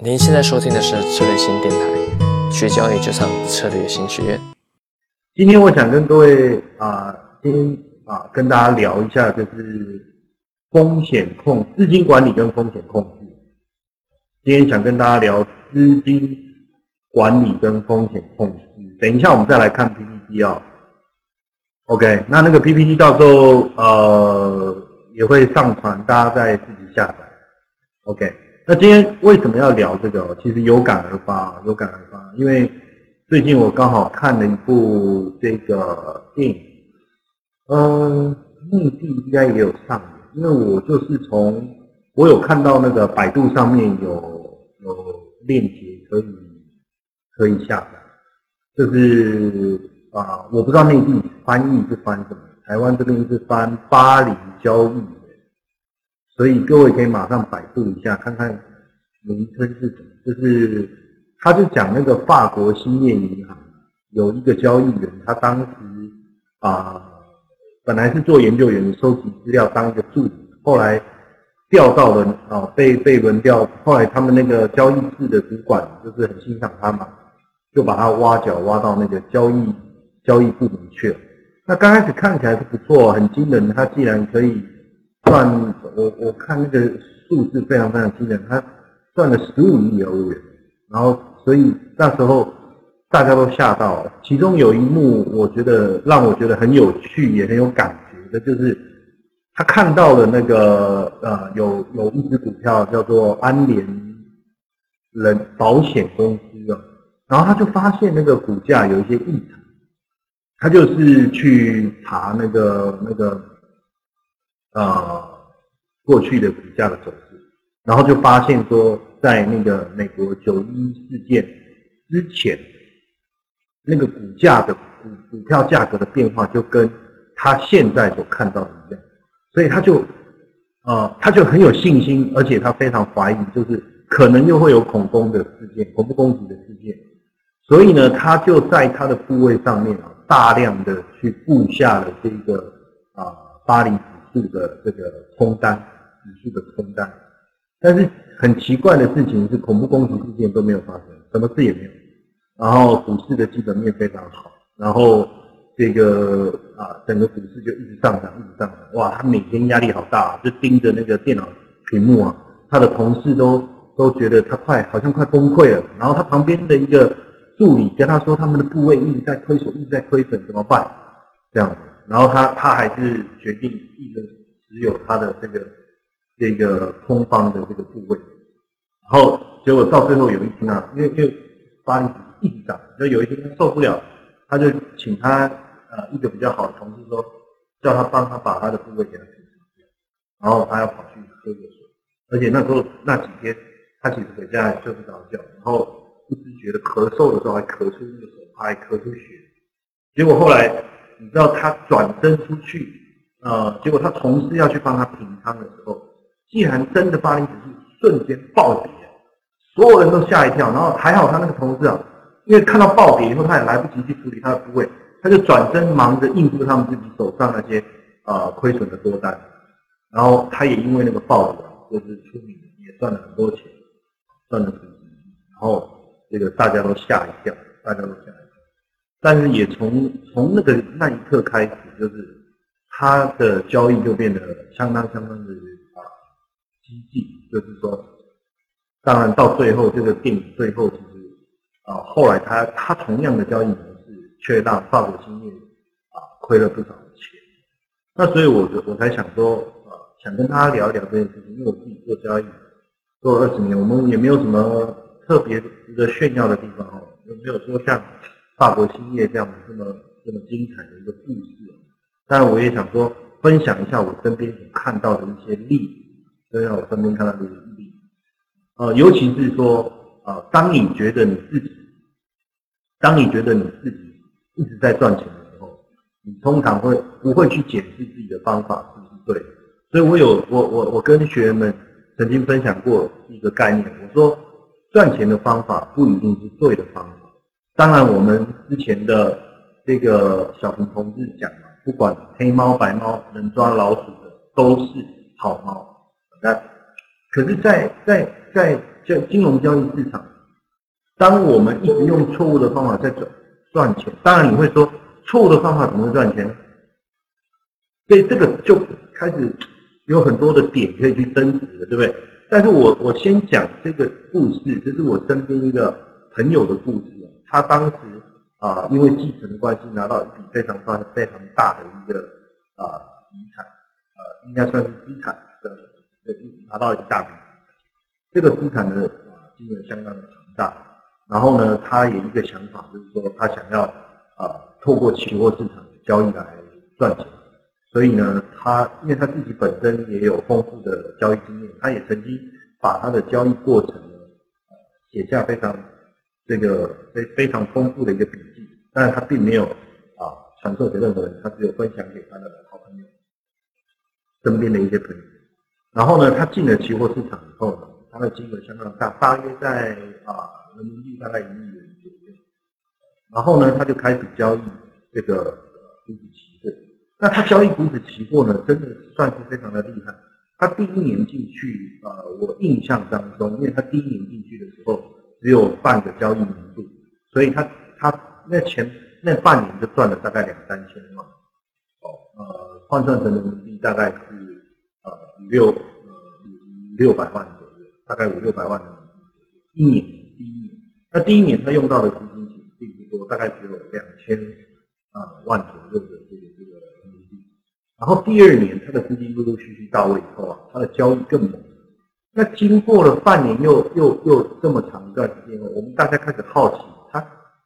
您现在收听的是策略新电台，学交易就上策略新学院。今天我想跟各位啊，今天啊跟大家聊一下，就是风险控资金管理跟风险控制。今天想跟大家聊资金管理跟风险控制。等一下我们再来看 PPT 啊。OK，那那个 PPT 到时候呃也会上传，大家再自己下载。OK。那今天为什么要聊这个？其实有感而发，有感而发。因为最近我刚好看了一部这个电影，嗯，内地应该也有上。因为我就是从我有看到那个百度上面有有链接可以可以下载，就是啊，我不知道内地翻译是翻什么，台湾这边是翻巴黎交易。所以各位可以马上百度一下，看看名称是什么。就是他就讲那个法国兴业银行有一个交易员，他当时啊本来是做研究员，收集资料当一个助理，后来调到了啊被被轮调，后来他们那个交易室的主管就是很欣赏他嘛，就把他挖角挖到那个交易交易部门去了。那刚开始看起来是不错，很惊人，他既然可以。赚我我看那个数字非常非常惊人，他赚了十五亿欧元，然后所以那时候大家都吓到了。其中有一幕，我觉得让我觉得很有趣，也很有感觉的，就是他看到了那个呃有有一只股票叫做安联人保险公司啊，然后他就发现那个股价有一些异常，他就是去查那个那个。呃，过去的股价的走势，然后就发现说，在那个美国九一事件之前，那个股价的股股票价格的变化就跟他现在所看到的一样，所以他就呃他就很有信心，而且他非常怀疑，就是可能又会有恐攻的事件、恐怖攻击的事件，所以呢，他就在他的部位上面啊，大量的去布下了这个啊巴黎。数的这个空单，指数的空单，但是很奇怪的事情是，恐怖攻击事件都没有发生，什么事也没有。然后股市的基本面非常好，然后这个啊，整个股市就一直上涨，一直上涨。哇，他每天压力好大啊，就盯着那个电脑屏幕啊，他的同事都都觉得他快，好像快崩溃了。然后他旁边的一个助理跟他说，他们的部位一直在亏损，一直在亏损，怎么办？这样子。然后他他还是决定一直持有他的这个这个空方的这个部位，然后结果到最后有一天啊，因为因为巴黎一直涨，就有一天他受不了，他就请他呃一个比较好的同事说，叫他帮他把他的部位给他平掉，然后他要跑去喝个水，而且那时候那几天他其实回家也睡不着觉，然后不自觉的咳嗽的时候还咳出那个手还咳出血，结果后来。你知道他转身出去，呃，结果他同事要去帮他平仓的时候，竟然真的巴黎指数瞬间暴跌，所有人都吓一跳。然后还好他那个同事啊，因为看到暴跌以后，他也来不及去处理他的部位，他就转身忙着应付他们自己手上那些呃亏损的多单。然后他也因为那个暴跌，就是出名也赚了很多钱，赚了很多。然后这个大家都吓一跳，大家都吓。但是也从从那个那一刻开始，就是他的交易就变得相当相当的啊激进，就是说，当然到最后这个电影最后其实啊后来他他同样的交易模式却让法国兴业啊亏了不少的钱。那所以我就我才想说啊想跟他聊一聊这件事情，因为我自己做交易做了二十年，我们也没有什么特别值得炫耀的地方哦，有没有说像。法国兴业这样这么这么精彩的一个故事，当然我也想说分享一下我身边所看到的一些例子，分享我身边看到的一些例子，呃，尤其是说呃，当你觉得你自己，当你觉得你自己一直在赚钱的时候，你通常会不会去检视自己的方法是不是对？所以我有我我我跟学员们曾经分享过一个概念，我说赚钱的方法不一定是对的方法。当然，我们之前的这个小平同志讲嘛，不管黑猫白猫，能抓老鼠的都是好猫。那可是在，在在在金融交易市场，当我们一直用错误的方法在赚赚钱，当然你会说错误的方法怎么会赚钱？所以这个就开始有很多的点可以去争执了，对不对？但是我我先讲这个故事，这是我身边一个朋友的故事。他当时啊，因为继承的关系，拿到一笔非常大、非常大的一个啊遗产，呃，应该算是资产的，拿到一大笔。这个资产的啊金额相当的庞大。然后呢，他有一个想法，就是说他想要啊透过期货市场的交易来赚钱。所以呢，他因为他自己本身也有丰富的交易经验，他也曾经把他的交易过程呢写下非常这个非非常丰富的一个笔记，但是他并没有啊传授给任何人，他只有分享给他的好朋友身边的一些朋友。然后呢，他进了期货市场以后呢，他的金额相当大，大约在啊人民币大概一亿元左右。然后呢，他就开始交易这个股指期货。那他交易股指期货呢，真的算是非常的厉害。他第一年进去，呃，我印象当中，因为他第一年进去的时候只有半个交易年度，所以他他那前那半年就赚了大概两三千万，哦，呃，换算成人民币大概是呃六呃六百万左右，大概五六百万的一年第一年。那第一年他用到的资金其实并不多，大概只有两千啊万左右的这个这个人民币。然后第二年，他的资金陆陆续续到位以后啊，他的交易更猛。那经过了半年又又又这么长一段时间，我们大家开始好奇他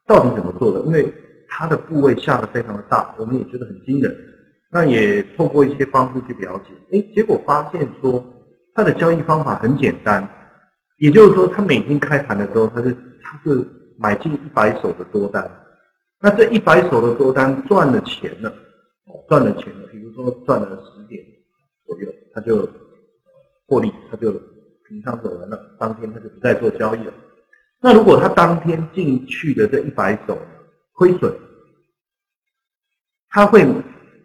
到底怎么做的，因为他的部位下的非常的大，我们也觉得很惊人。那也透过一些方式去了解，哎，结果发现说他的交易方法很简单，也就是说他每天开盘的时候，他是他是买进一百手的多单，那这一百手的多单赚了钱了。赚了钱了，比如说赚了十点左右，他就获利，他就平仓走人了，当天他就不再做交易了。那如果他当天进去的这一百手亏损，他会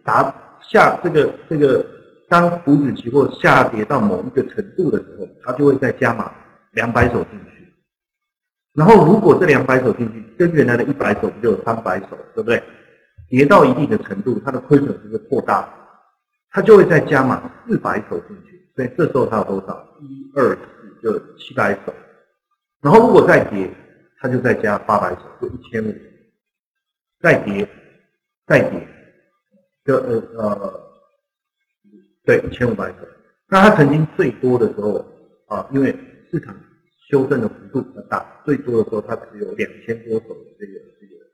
达下这个这个当股指期货下跌到某一个程度的时候，他就会再加码两百手进去。然后如果这两百手进去跟原来的一百手不就有三百手，对不对？跌到一定的程度，它的亏损就会扩大，它就会再加码四百手进去，所以这时候它有多少？一二四就七百手，然后如果再跌，它就再加八百手，就一千五，再跌，再跌，就呃呃，对，一千五百手。那它曾经最多的时候啊，因为市场修正的幅度比较大，最多的时候它只有两千多手的这个这个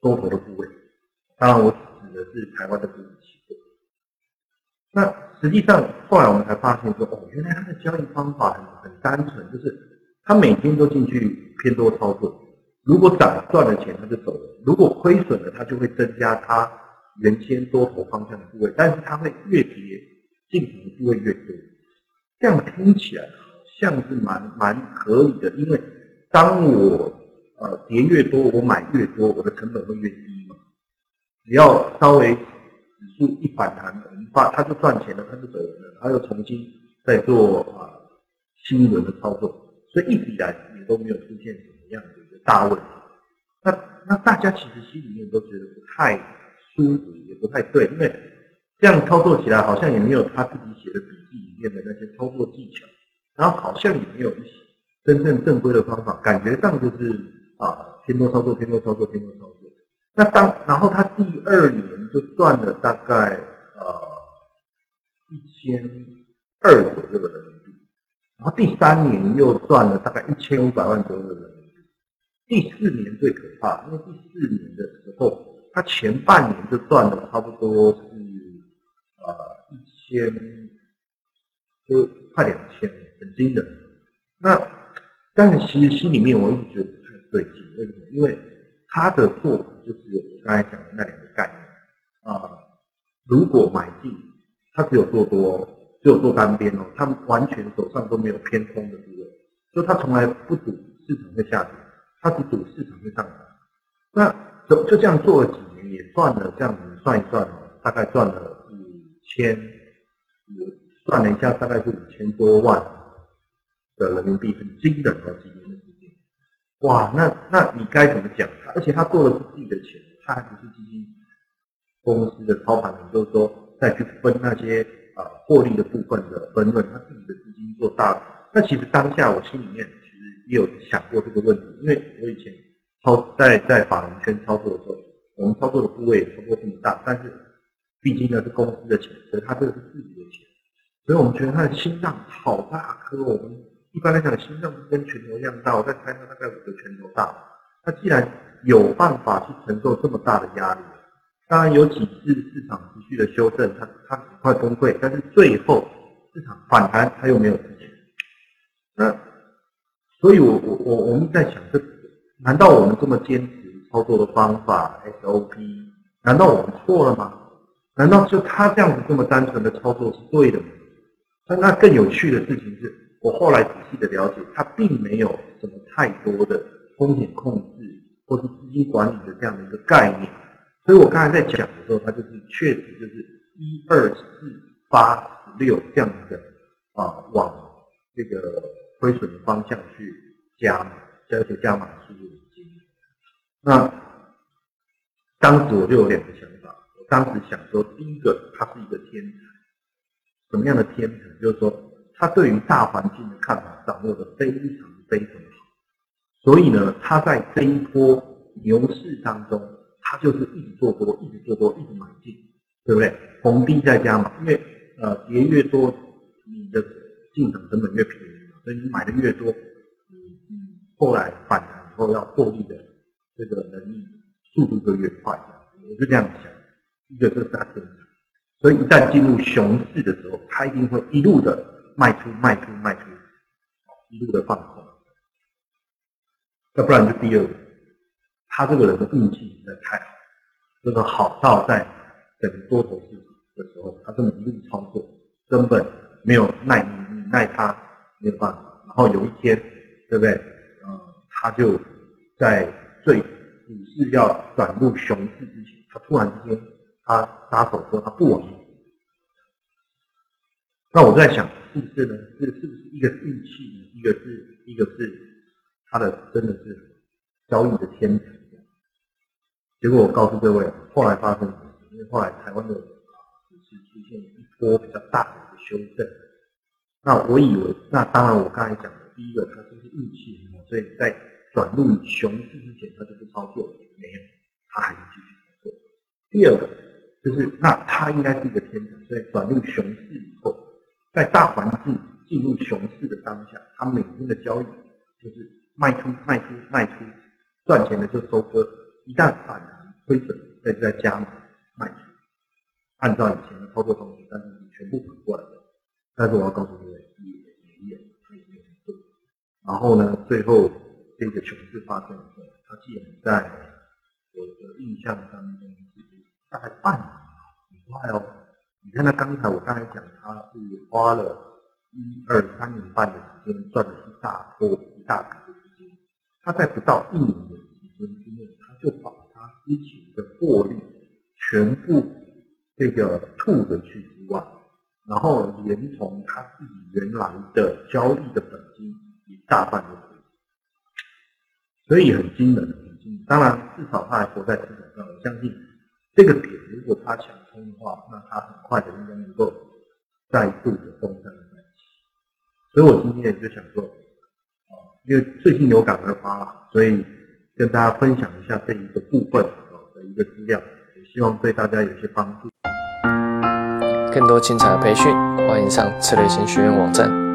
多头的部位。当然，我指的是台湾的股指期货。那实际上，后来我们才发现说，哦，原来他的交易方法很很单纯，就是他每天都进去偏多操作。如果涨赚了钱，他就走了；如果亏损了，他就会增加他原先多头方向的部位。但是他会越跌进场的部位越多。这样听起来好像是蛮蛮合理的，因为当我呃跌越多，我买越多，我的成本会越低嘛。只要稍微指数一反弹，他他就赚钱了，他就走人了，他又重新再做啊新一轮的操作，所以一直以来也都没有出现什么样的一个大问题。那那大家其实心里面都觉得不太舒服，也不太对，因为这样操作起来好像也没有他自己写的笔记里面的那些操作技巧，然后好像也没有一些真正正规的方法，感觉上就是啊偏多操作，偏多操作，偏多操作。那当然后他第二年就赚了大概呃一千二左右的人民币，然后第三年又赚了大概一千五百万左右的人民币，第四年最可怕，因为第四年的时候他前半年就赚了差不多是呃一千就快两千，很惊人。那但是其实心里面我一直觉得不太对劲，为什么？因为他的做法就是我刚才讲的那两个概念啊，如果买进，他只有做多，只有做单边哦，他完全手上都没有偏空的部位，所以他从来不赌市场会下跌，他只赌市场会上涨。那就就这样做了几年，也赚了这样子算一算哦，大概赚了五千，算了一下大概是五千多万。的人民币，很惊人哦，几年的时间。哇，那那你该怎么讲他？而且他做的是自己的钱，他还不是基金公司的操盘人，就是说再去分那些啊获利的部分的分润，他自己的资金做大。那其实当下我心里面其实也有想过这个问题，因为我以前操在在法人圈操作的时候，我们操作的部位也超过这么大，但是毕竟呢是公司的钱，所以他这个是自己的钱，所以我们觉得他的心脏好大颗，我们。一般来讲，心脏跟拳头一样大，我再猜他大概五个拳头大。他既然有办法去承受这么大的压力，当然有几次市场持续的修正，它它很快崩溃，但是最后市场反弹，它又没有之前。那所以，我我我我们在想，这难道我们这么坚持操作的方法 SOP，难道我们错了吗？难道就他这样子这么单纯的操作是对的吗？那那更有趣的事情是。我后来仔细的了解，它并没有什么太多的风险控制或是资金管理的这样的一个概念，所以我刚才在讲的时候，它就是确实就是一二四八十六这样子的啊，往这个亏损的方向去加码，加就加码那当时我就有两个想法，我当时想说，第一个，它是一个天才，什么样的天才？就是说。他对于大环境的看法掌握的非常非常好，所以呢，他在这一波牛市当中，他就是一直做多，一直做多，一直买进，对不对？逢低再加嘛，因为呃跌越多，你的进场成本越便宜嘛，所以你买的越多，你你后来反弹以后要获利的这个能力速度就越快。我是这样想，一个是他天才，所以一旦进入熊市的时候，他一定会一路的。卖出，卖出，卖出，一路的放空，要不然就第二个，他这个人的运气实在太好，这个好到在整个多头市场的时候，他根本一路操作，根本没有耐你耐他没有办法。然后有一天，对不对？嗯，他就在最股市要转入熊市之前，他突然之间他撒手说他不玩。那我在想，是不是呢？这是不是一个运气？一个是一个是他的真的是交易的天才。结果我告诉各位，后来发生什么？因为后来台湾的股市出现一波比较大的一个修正。那我以为，那当然我刚才讲的，第一个它就是运气，所以在转入熊市之前，他就不操作，没有，他还是继续操作。第二个就是，那他应该是一个天才，所以转入熊市以后。在大环境进入熊市的当下，他每天的交易就是卖出、卖出、卖出，赚钱的就收割，一旦反弹亏损，再再加码卖出。按照以前的操作方式，但是全部反过来。但是我要告诉各位，一眼一眼，他也没有做。然后呢，最后这个熊市发生的时候，他既然在我的印象当中大概半年，很快哦。你看，他刚才我刚才讲，他是花了一二三年半的时间赚了一大波一大笔的资金，他在不到一年的时间之内，就把他之前的获利全部这个吐回去之外，然后连同他自己原来的交易的本金一大半都亏，所以很惊人，很惊人。当然，至少他还活在市场上，我相信。这个点如果他想通的话，那他很快的应该能够再度的东山再起。所以我今天也就想说，啊，因为最近有感而发，所以跟大家分享一下这一个部分啊的一个资料，也希望对大家有些帮助。更多精彩的培训，欢迎上策略型学院网站。